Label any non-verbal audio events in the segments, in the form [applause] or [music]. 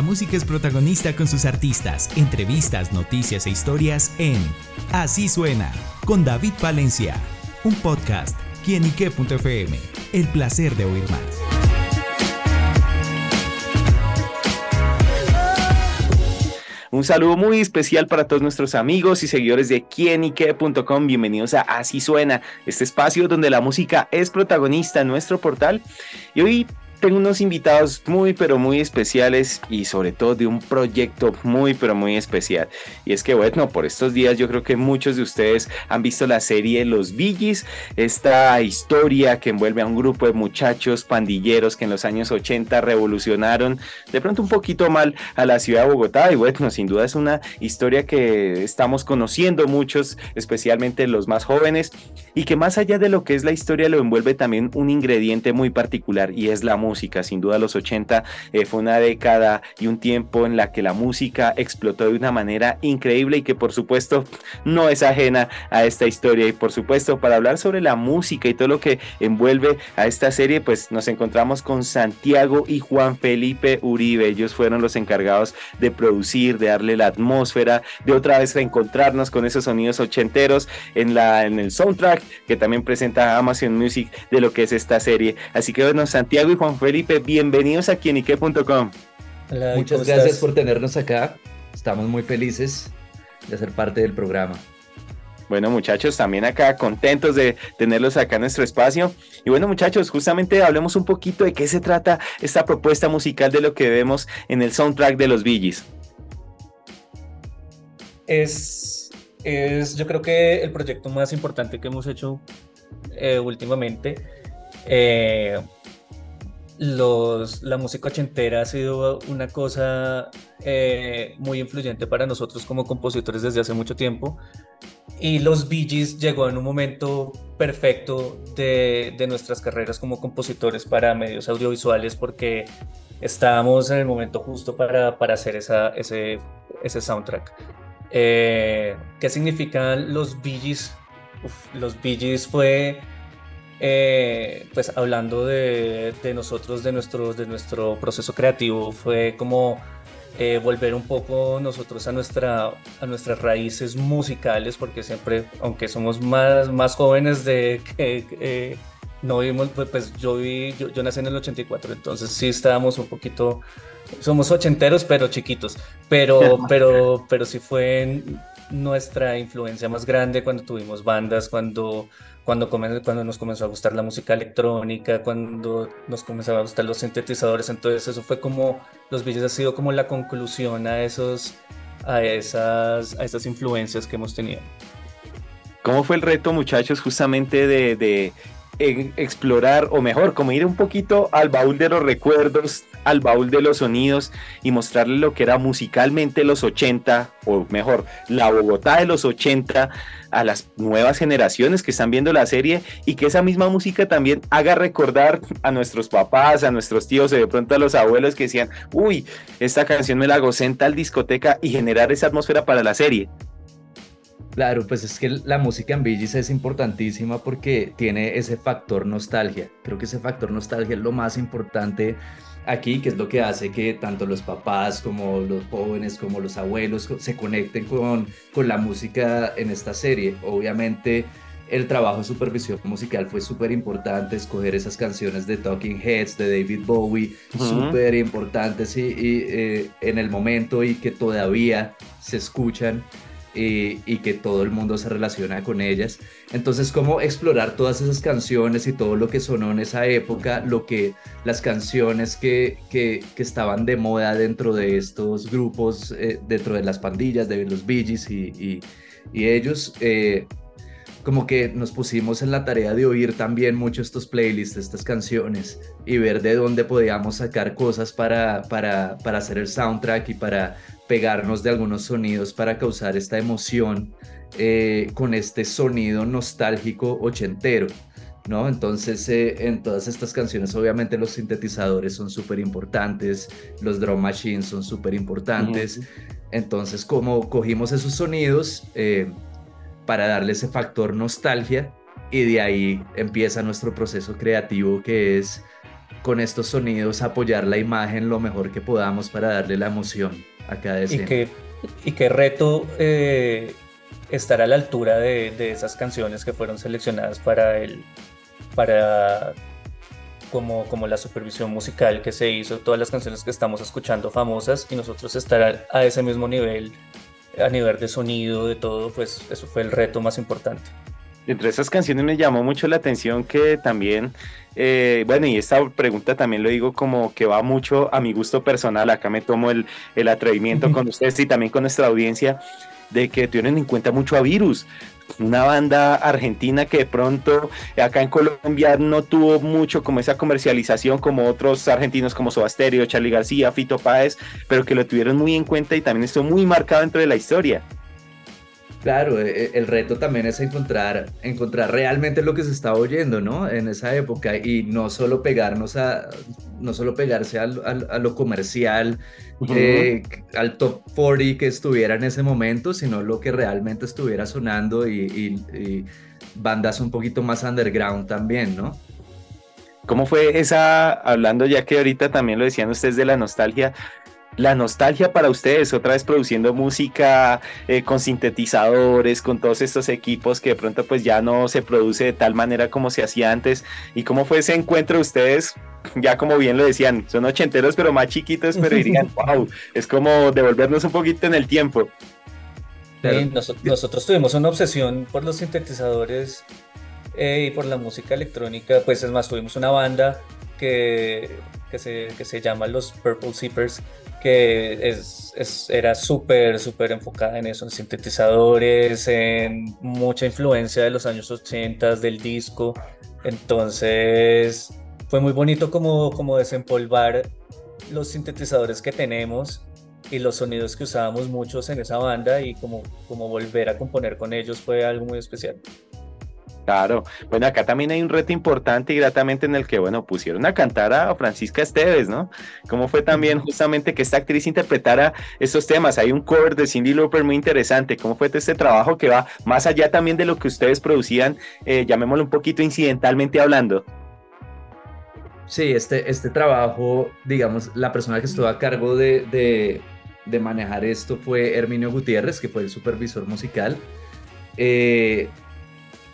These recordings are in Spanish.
La música es protagonista con sus artistas, entrevistas, noticias e historias en Así suena con David Valencia, un podcast quienique.fm. El placer de oír más. Un saludo muy especial para todos nuestros amigos y seguidores de quienique.com. Bienvenidos a Así Suena, este espacio donde la música es protagonista en nuestro portal. Y hoy tengo unos invitados muy pero muy especiales y sobre todo de un proyecto muy pero muy especial. Y es que bueno, por estos días yo creo que muchos de ustedes han visto la serie Los Billys, esta historia que envuelve a un grupo de muchachos pandilleros que en los años 80 revolucionaron de pronto un poquito mal a la ciudad de Bogotá y bueno, sin duda es una historia que estamos conociendo muchos, especialmente los más jóvenes y que más allá de lo que es la historia lo envuelve también un ingrediente muy particular y es la música música. Sin duda los 80 eh, fue una década y un tiempo en la que la música explotó de una manera increíble y que por supuesto no es ajena a esta historia. Y por supuesto para hablar sobre la música y todo lo que envuelve a esta serie, pues nos encontramos con Santiago y Juan Felipe Uribe. Ellos fueron los encargados de producir, de darle la atmósfera, de otra vez reencontrarnos con esos sonidos ochenteros en, la, en el soundtrack que también presenta Amazon Music de lo que es esta serie. Así que bueno, Santiago y Juan Felipe, bienvenidos a quienique.com. Muchas gracias por tenernos acá. Estamos muy felices de ser parte del programa. Bueno, muchachos, también acá contentos de tenerlos acá en nuestro espacio. Y bueno, muchachos, justamente hablemos un poquito de qué se trata esta propuesta musical de lo que vemos en el soundtrack de los Billys. Es, es yo creo que el proyecto más importante que hemos hecho eh, últimamente. Eh, los, la música ochentera ha sido una cosa eh, muy influyente para nosotros como compositores desde hace mucho tiempo. Y los Bee Gees llegó en un momento perfecto de, de, nuestras carreras como compositores para medios audiovisuales porque estábamos en el momento justo para, para hacer esa, ese, ese soundtrack. Eh, ¿Qué significan los Bee Gees? los Bee Gees fue eh, pues hablando de, nosotros, de nuestro, de nuestro proceso creativo, fue como eh, volver un poco nosotros a, nuestra, a nuestras raíces musicales, porque siempre, aunque somos más, más jóvenes de que eh, no vimos, pues, pues yo, vi, yo, yo, nací en el 84, entonces sí estábamos un poquito, somos ochenteros, pero chiquitos, pero, [laughs] pero, pero sí fue nuestra influencia más grande cuando tuvimos bandas, cuando cuando, cuando nos comenzó a gustar la música electrónica, cuando nos comenzaron a gustar los sintetizadores, entonces eso fue como, los Beatles ha sido como la conclusión a, esos, a, esas, a esas influencias que hemos tenido. ¿Cómo fue el reto, muchachos, justamente de, de explorar, o mejor, como ir un poquito al baúl de los recuerdos, al baúl de los sonidos y mostrarle lo que era musicalmente los 80, o mejor, la Bogotá de los 80 a las nuevas generaciones que están viendo la serie y que esa misma música también haga recordar a nuestros papás, a nuestros tíos, o de pronto a los abuelos que decían, uy, esta canción me la gocé en tal discoteca y generar esa atmósfera para la serie. Claro, pues es que la música en Billys es importantísima porque tiene ese factor nostalgia. Creo que ese factor nostalgia es lo más importante aquí, que es lo que hace que tanto los papás como los jóvenes, como los abuelos se conecten con, con la música en esta serie. Obviamente el trabajo de supervisión musical fue súper importante, escoger esas canciones de Talking Heads, de David Bowie, súper importantes y, eh, en el momento y que todavía se escuchan y, que todo el mundo se relaciona con ellas. Entonces, cómo explorar todas esas canciones y todo lo que sonó en esa época, lo que las canciones que, que, estaban de moda dentro de estos grupos, eh, dentro de las pandillas, de los Bee y, y, ellos, eh, como que nos pusimos en la tarea de oír también mucho estos playlists, estas canciones y ver de dónde podíamos sacar cosas para, para, para hacer el soundtrack y para pegarnos de algunos sonidos para causar esta emoción eh, con este sonido nostálgico ochentero. ¿No? Entonces, eh, en todas estas canciones, obviamente los sintetizadores son súper importantes, los drum machines son súper importantes. Entonces, como cogimos esos sonidos eh, para darle ese factor nostalgia, y de ahí empieza nuestro proceso creativo que es con estos sonidos apoyar la imagen lo mejor que podamos para darle la emoción a cada escena. Y qué, y qué reto eh, estar a la altura de, de, esas canciones que fueron seleccionadas para el para como, como la supervisión musical que se hizo, todas las canciones que estamos escuchando famosas y nosotros estar a, a ese mismo nivel, a nivel de sonido, de todo, pues eso fue el reto más importante. Entre esas canciones me llamó mucho la atención que también, eh, bueno, y esta pregunta también lo digo como que va mucho a mi gusto personal, acá me tomo el, el atrevimiento [laughs] con ustedes y también con nuestra audiencia, de que tienen en cuenta mucho a Virus, una banda argentina que de pronto acá en Colombia no tuvo mucho como esa comercialización como otros argentinos como Sobasterio, Charlie García, Fito Páez, pero que lo tuvieron muy en cuenta y también estuvo muy marcado dentro de la historia. Claro, e, e, el reto también es encontrar, encontrar realmente lo que se estaba oyendo, ¿no? En esa época y no solo pegarnos a, no solo pegarse al, al, a lo comercial, uh -huh. eh, al top 40 que estuviera en ese momento, sino lo que realmente estuviera sonando y, y, y bandas un poquito más underground también, ¿no? ¿Cómo fue esa, hablando ya que ahorita también lo decían ustedes de la nostalgia, la nostalgia para ustedes, otra vez produciendo música eh, con sintetizadores, con todos estos equipos que de pronto pues ya no se produce de tal manera como se hacía antes. ¿Y cómo fue ese encuentro de ustedes? Ya como bien lo decían, son ochenteros pero más chiquitos, pero dirían, [laughs] wow, es como devolvernos un poquito en el tiempo. Sí, nosotros, nosotros tuvimos una obsesión por los sintetizadores eh, y por la música electrónica, pues es más, tuvimos una banda que, que, se, que se llama los Purple Zippers, que era súper, súper enfocada en eso, en sintetizadores, en mucha influencia de los años 80, del disco. Entonces fue muy bonito como, como desempolvar los sintetizadores que tenemos y los sonidos que usábamos muchos en esa banda y como, como volver a componer con ellos fue algo muy especial. Claro, bueno, acá también hay un reto importante y gratamente en el que, bueno, pusieron a cantar a Francisca Esteves, ¿no? ¿Cómo fue también justamente que esta actriz interpretara estos temas? Hay un cover de Cindy Lauper muy interesante. ¿Cómo fue este trabajo que va más allá también de lo que ustedes producían, eh, llamémoslo un poquito incidentalmente hablando? Sí, este, este trabajo, digamos, la persona que estuvo a cargo de, de, de manejar esto fue Herminio Gutiérrez, que fue el supervisor musical. Eh,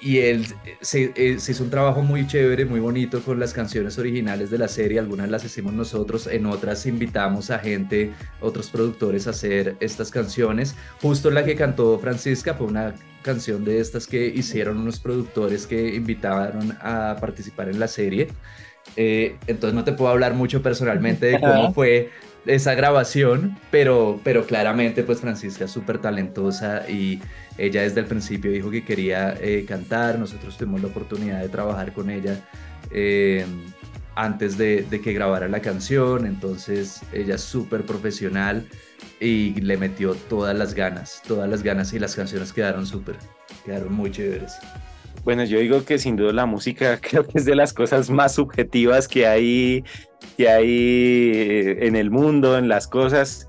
y él se, eh, se, hizo un trabajo muy chévere, muy bonito con las canciones originales de la serie, algunas las hicimos nosotros, en otras invitamos a gente, otros productores a hacer estas canciones. Justo la que cantó Francisca fue una canción de estas que hicieron unos productores que invitaron a participar en la serie. Eh, entonces no te puedo hablar mucho personalmente de cómo [laughs] fue esa grabación, pero, pero claramente pues Francisca es súper talentosa y ella desde el principio dijo que quería eh, cantar, nosotros tuvimos la oportunidad de trabajar con ella eh, antes de, de, que grabara la canción, entonces ella es súper profesional y le metió todas las ganas, todas las ganas y las canciones quedaron súper, quedaron muy chéveres. Bueno, yo digo que sin duda la música [laughs] creo que es de las cosas más subjetivas que hay, que hay en el mundo, en las cosas.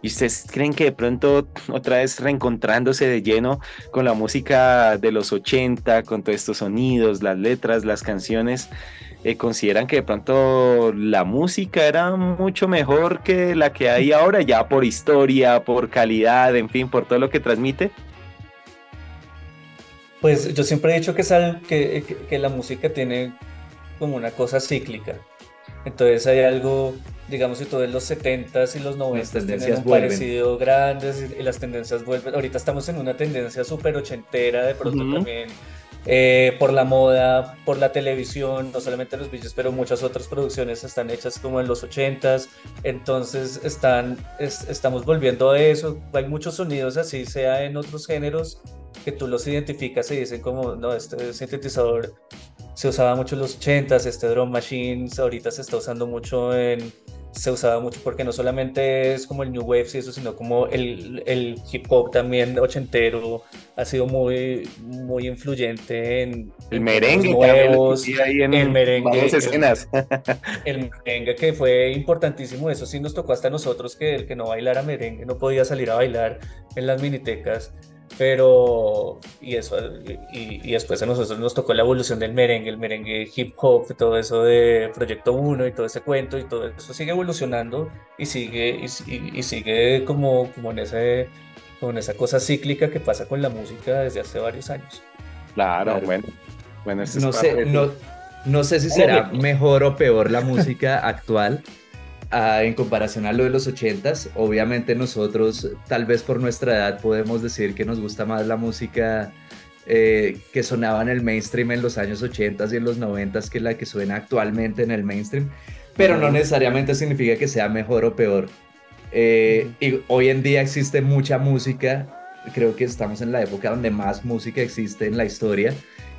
¿Y ustedes creen que de pronto otra vez reencontrándose de lleno con la música de los 80, con todos estos sonidos, las letras, las canciones, eh, consideran que de pronto la música era mucho mejor que la que hay ahora, ya por historia, por calidad, en fin, por todo lo que transmite? Pues yo siempre he dicho que, sal, que, que, la música tiene como una cosa cíclica. Entonces hay algo, digamos, si tú ves los 70s y los 90s tienen un vuelven. parecido grandes y, y, las tendencias vuelven. Ahorita estamos en una tendencia súper ochentera, de pronto uh -huh. también eh, por la moda, por la televisión, no solamente los bichos, pero muchas otras producciones están hechas como en los 80s. Entonces están, es, estamos volviendo a eso. Hay muchos sonidos así, sea en otros géneros que tú los identificas y dicen como, no, este sintetizador se usaba mucho en los 80s, este drum machines ahorita se está usando mucho en, se usaba mucho porque no solamente es como el new wave y eso, sino como el, el hip hop también ochentero ha sido muy, muy influyente en el merengue, nuevos, ahí en el merengue, escenas. El, [laughs] el, merengue que fue importantísimo, eso sí nos tocó hasta nosotros que el que no bailara merengue no podía salir a bailar en las minitecas pero y eso y, después a nosotros nos tocó la evolución del merengue, el merengue hip hop, todo eso de Proyecto 1 y todo ese cuento y todo eso sigue evolucionando y sigue y, sigue como, como en ese con esa cosa cíclica que pasa con la música desde hace varios años. Claro, bueno. Bueno, no sé, no, no sé si será mejor o peor la música actual, en comparación a lo de los ochentas, obviamente nosotros, tal vez por nuestra edad, podemos decir que nos gusta más la música eh, que sonaba en el mainstream en los años ochentas y en los noventas que la que suena actualmente en el mainstream, pero no necesariamente significa que sea mejor o peor. Eh, y hoy en día existe mucha música, creo que estamos en la época donde más música existe en la historia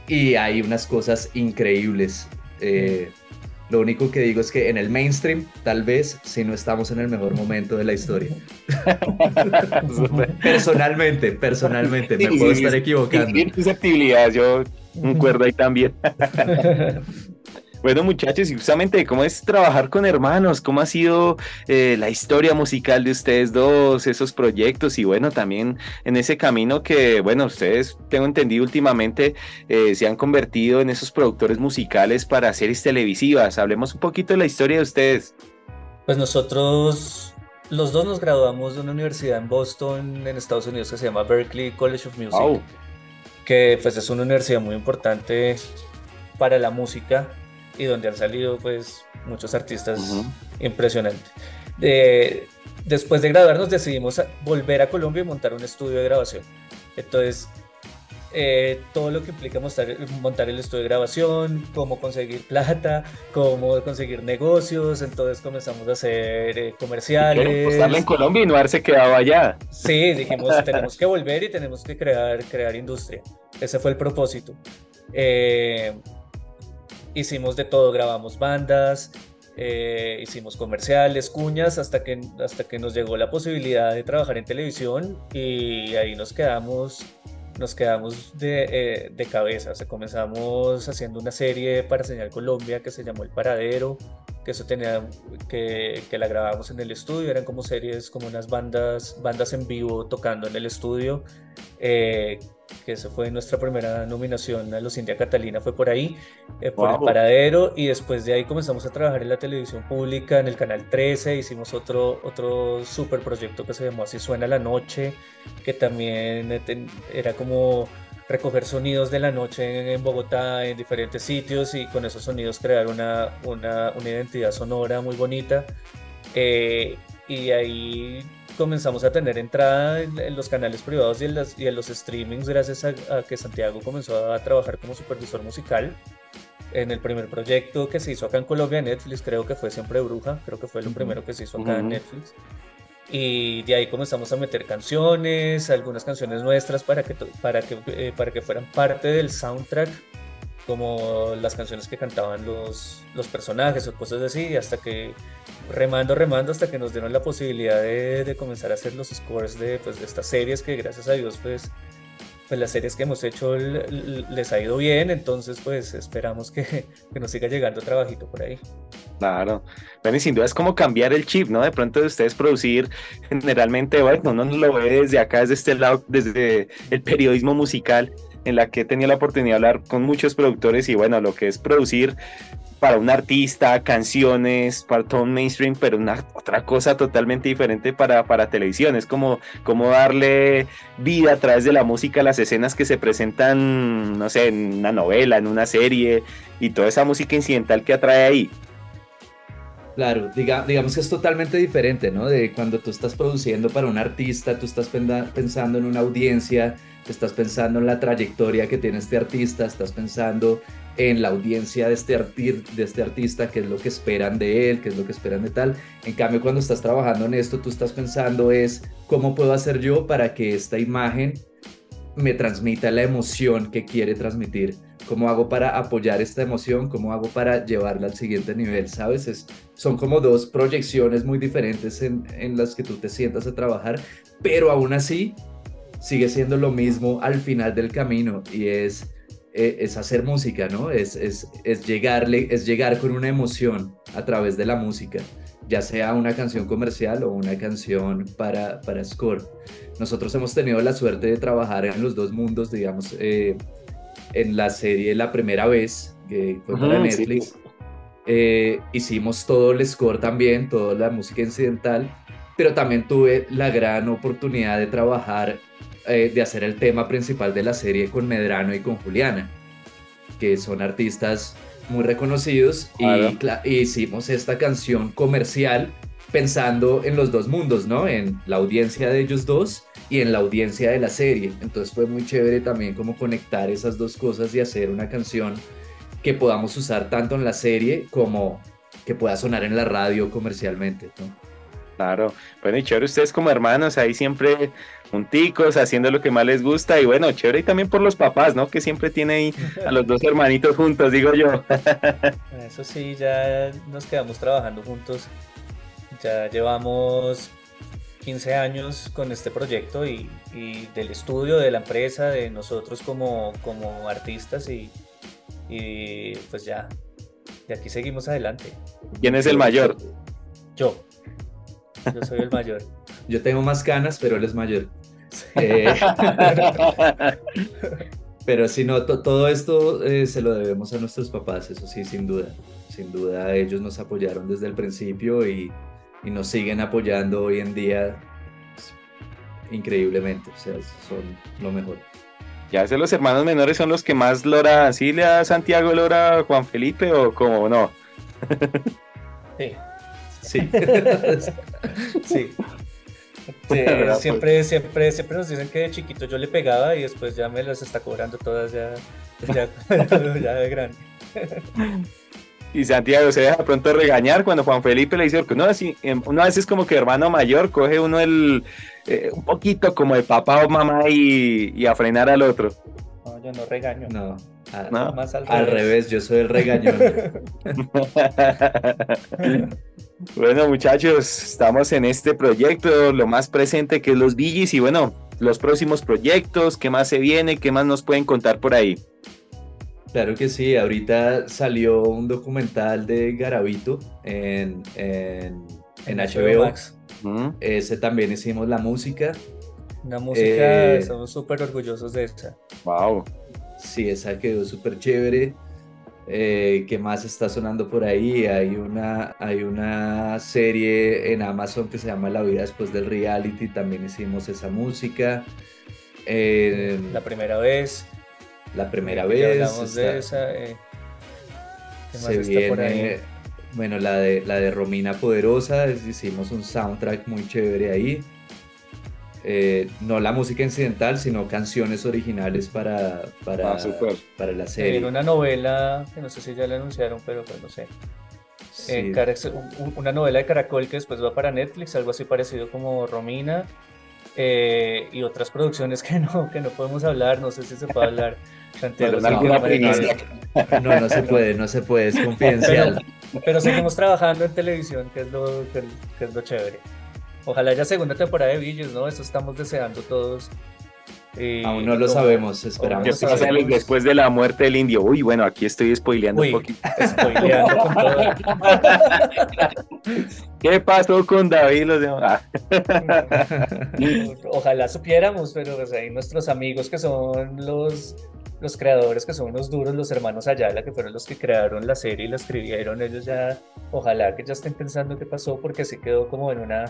y hay unas cosas increíbles. Eh, lo único que digo es que en el mainstream, tal vez, si no estamos en el mejor momento de la historia. [laughs] personalmente, personalmente, me puedo estar equivocando. susceptibilidad, yo concuerdo ahí también. [laughs] Bueno, muchachos, y justamente cómo es trabajar con hermanos, cómo ha sido eh, la historia musical de ustedes dos, esos proyectos y bueno, también en ese camino que, bueno, ustedes, tengo entendido últimamente, eh, se han convertido en esos productores musicales para series televisivas. Hablemos un poquito de la historia de ustedes. Pues nosotros, los dos nos graduamos de una universidad en Boston, en Estados Unidos, que se llama Berkeley College of Music, que pues es una universidad muy importante para la música y donde han salido pues muchos artistas impresionantes. después de graduarnos decidimos volver a Colombia y montar un estudio de grabación. Entonces, eh, todo lo que implica montar, montar, el estudio de grabación, cómo conseguir plata, cómo conseguir negocios, entonces comenzamos a hacer eh, comerciales. Estarle en Colombia y no haberse quedado allá. Sí, dijimos, [laughs] tenemos que volver y tenemos que crear, crear industria. Ese fue el propósito. Eh, hicimos de todo, grabamos bandas, eh, hicimos comerciales, cuñas, hasta que, hasta que nos llegó la posibilidad de trabajar en televisión y ahí nos quedamos, nos quedamos de, eh, cabeza. Comenzamos haciendo una serie para Señal Colombia que se llamó El Paradero, que eso tenía, que, que la grabábamos en el estudio, eran como series, como unas bandas, bandas en vivo tocando en el estudio. Eh, que esa fue nuestra primera nominación a los India Catalina, fue por ahí, eh, por el paradero, y después de ahí comenzamos a trabajar en la televisión pública, en el Canal 13, hicimos otro, otro super proyecto que se llamó Así Suena la Noche, que también eh, era como recoger sonidos de la noche en, Bogotá, en diferentes sitios, y con esos sonidos crear una, una, una identidad sonora muy bonita. Eh, y ahí comenzamos a tener entrada en, los canales privados y en, las, y en los streamings gracias a, que Santiago comenzó a trabajar como supervisor musical en el primer proyecto que se hizo acá en Colombia, Netflix, creo que fue Siempre Bruja, creo que fue lo primero que se hizo acá en Netflix. Y de ahí comenzamos a meter canciones, algunas canciones nuestras para que, para que, eh, para que fueran parte del soundtrack como las canciones que cantaban los, los personajes o cosas así, hasta que remando, remando, hasta que nos dieron la posibilidad de, de comenzar a hacer los scores de, pues, de estas series que gracias a Dios pues, pues las series que hemos hecho les ha ido bien, entonces pues esperamos que, que, nos siga llegando trabajito por ahí. Claro, bueno y sin duda es como cambiar el chip, ¿no? De pronto de ustedes producir generalmente, bueno, uno lo ve desde acá, desde este lado, desde el periodismo musical, en la que he tenido la oportunidad de hablar con muchos productores y bueno, lo que es producir para un artista, canciones, para todo un mainstream, pero una, otra cosa totalmente diferente para, para televisión. Es como, como darle vida a través de la música a las escenas que se presentan, no sé, en una novela, en una serie, y toda esa música incidental que atrae ahí. Claro, digamos que es totalmente diferente, ¿no? De cuando tú estás produciendo para un artista, tú estás pensando en una audiencia, estás pensando en la trayectoria que tiene este artista, estás pensando en la audiencia de este, de este artista, qué es lo que esperan de él, qué es lo que esperan de tal. En cambio, cuando estás trabajando en esto, tú estás pensando es cómo puedo hacer yo para que esta imagen me transmita la emoción que quiere transmitir ¿Cómo hago para apoyar esta emoción? ¿Cómo hago para llevarla al siguiente nivel? ¿Sabes? Es, son como dos proyecciones muy diferentes en, en las que tú te sientas a trabajar, pero aún así sigue siendo lo mismo al final del camino y es, e, es, hacer música, ¿no? Es, es, es, llegarle, es llegar con una emoción a través de la música. ya sea una canción comercial o una canción para, para score. Nosotros hemos tenido la suerte de trabajar en los dos mundos, digamos, eh, en la serie La Primera Vez, que fue para Netflix. Eh, hicimos todo el score también, toda la música incidental, pero también tuve la gran oportunidad de trabajar, eh, de hacer el tema principal de la serie con Medrano y con Juliana, que son artistas muy reconocidos y, hicimos esta canción comercial pensando en los dos mundos, ¿no? En la audiencia de ellos dos y en la audiencia de la serie. Entonces fue muy chévere también como conectar esas dos cosas y hacer una canción que podamos usar tanto en la serie como que pueda sonar en la radio comercialmente, ¿no? Claro, bueno y chévere ustedes como hermanos ahí siempre junticos, haciendo lo que más les gusta y bueno, chévere y también por los papás, ¿no? Que siempre tiene ahí a los dos hermanitos juntos, digo yo. [laughs] Eso sí, ya nos quedamos trabajando juntos, ya llevamos 15 años con este proyecto y, del estudio, de la empresa, de nosotros como, como artistas y, y pues ya, de aquí seguimos adelante. ¿Quién es el mayor? Yo. Yo soy el mayor. Yo tengo más canas, pero él es mayor. [laughs] Eh, pero si no, todo esto eh, se lo debemos a nuestros papás, eso sí, sin duda. Sin duda, ellos nos apoyaron desde el principio y, y nos siguen apoyando hoy en día pues, increíblemente. O sea, son lo mejor. Ya sé, los hermanos menores son los que más lora, ¿sí le da Santiago lora Juan Felipe o como no? sí. Sí. [laughs] sí. siempre, siempre, siempre nos dicen que de chiquito yo le pegaba y después ya me las está cobrando todas ya, ya, [laughs] de grande. Y Santiago se deja pronto regañar cuando Juan Felipe le dice, no, así, em, una vez es como que hermano mayor coge uno el, eh, un poquito como de papá o mamá y, y, a frenar al otro. No, yo no regaño. No, Más al, al revés. yo soy el regañón. [laughs] Bueno, muchachos, estamos en este proyecto, lo más presente que es los Billys y bueno, los próximos proyectos, qué más se viene, qué más nos pueden contar por ahí. Claro que sí, ahorita salió un documental de Garavito en, en, HBO. Max. Ese también hicimos la música. Una música, eh, estamos súper orgullosos de esa. Wow. Sí, esa quedó súper chévere. Eh, ¿Qué más está sonando por ahí? Hay una, hay una serie en Amazon que se llama La vida después del reality, también hicimos esa música. la primera vez. La primera vez. Hablamos de esa. Eh, se viene, Bueno, la de, la de Romina Poderosa, hicimos un soundtrack muy chévere ahí. Eh, no la música incidental, sino canciones originales para, para, ah, para la serie. una novela, que no sé si ya la anunciaron, pero pues no sé. una novela de Caracol que después va para Netflix, algo así parecido como Romina. Eh, y otras producciones [laughs] que no, que no podemos hablar, no sé si se puede hablar. [laughs] no, no se puede, no se puede, es [laughs] confidencial. Pero, seguimos trabajando en televisión, que es lo, que es lo chévere. Ojalá haya segunda temporada de Villos, ¿no? Eso estamos deseando todos. Aún no lo sabemos, esperamos. ¿Qué pasa después de la muerte del indio? Uy, bueno, aquí estoy spoileando un poquito. Spoileando con todo. [laughs] ¿Qué pasó con David? Los demás? [laughs] Ojalá supiéramos, pero pues, ahí nuestros amigos que son los los creadores que son unos duros, los hermanos Ayala, que fueron los que crearon la serie y la escribieron, ellos ya, ojalá que ya estén pensando qué pasó, porque se quedó como en una...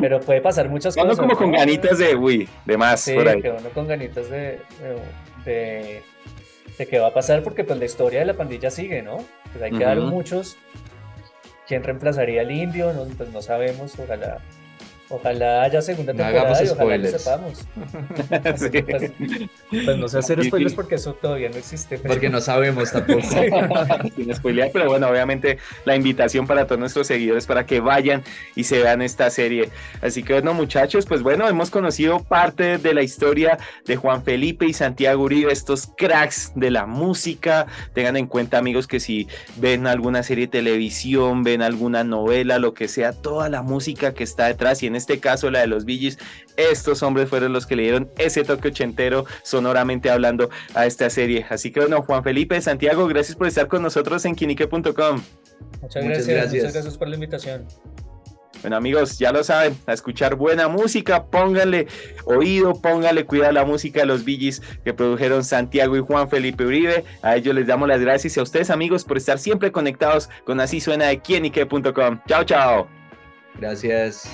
Pero puede pasar muchas cosas. como con ganitas de, uy, de más sí, por ahí. que uno con ganitas de, de, de, qué va a pasar, porque pues la historia de la pandilla sigue, ¿no? Pues hay que dar muchos. ¿Quién reemplazaría al indio? No, pues no sabemos, ojalá Ojalá haya segunda temporada y ojalá lo sepamos. [laughs] Pues, pues, no sé hacer spoilers porque eso todavía no existe. Porque no sabemos tampoco. [laughs] Sin spoilear, pero bueno, obviamente la invitación para todos nuestros seguidores para que vayan y se vean esta serie. Así que bueno, muchachos, pues bueno, hemos conocido parte de la historia de Juan Felipe y Santiago Uribe, estos cracks de la música. Tengan en cuenta, amigos, que si ven alguna serie de televisión, ven alguna novela, lo que sea, toda la música que está detrás y en este caso la de los Billys, estos hombres fueron los que le dieron ese toque ochentero sonoramente hablando a esta serie. Así que bueno, Juan Felipe Santiago, gracias por estar con nosotros en quinique.com. Muchas gracias, muchas gracias por la invitación. Bueno amigos, ya lo saben, a escuchar buena música, pónganle oído, pónganle cuidado a la música de los Billys que produjeron Santiago y Juan Felipe Uribe. A ellos les damos las gracias y a ustedes amigos por estar siempre conectados con Así Suena de quienique.com. Chao, chao. Gracias.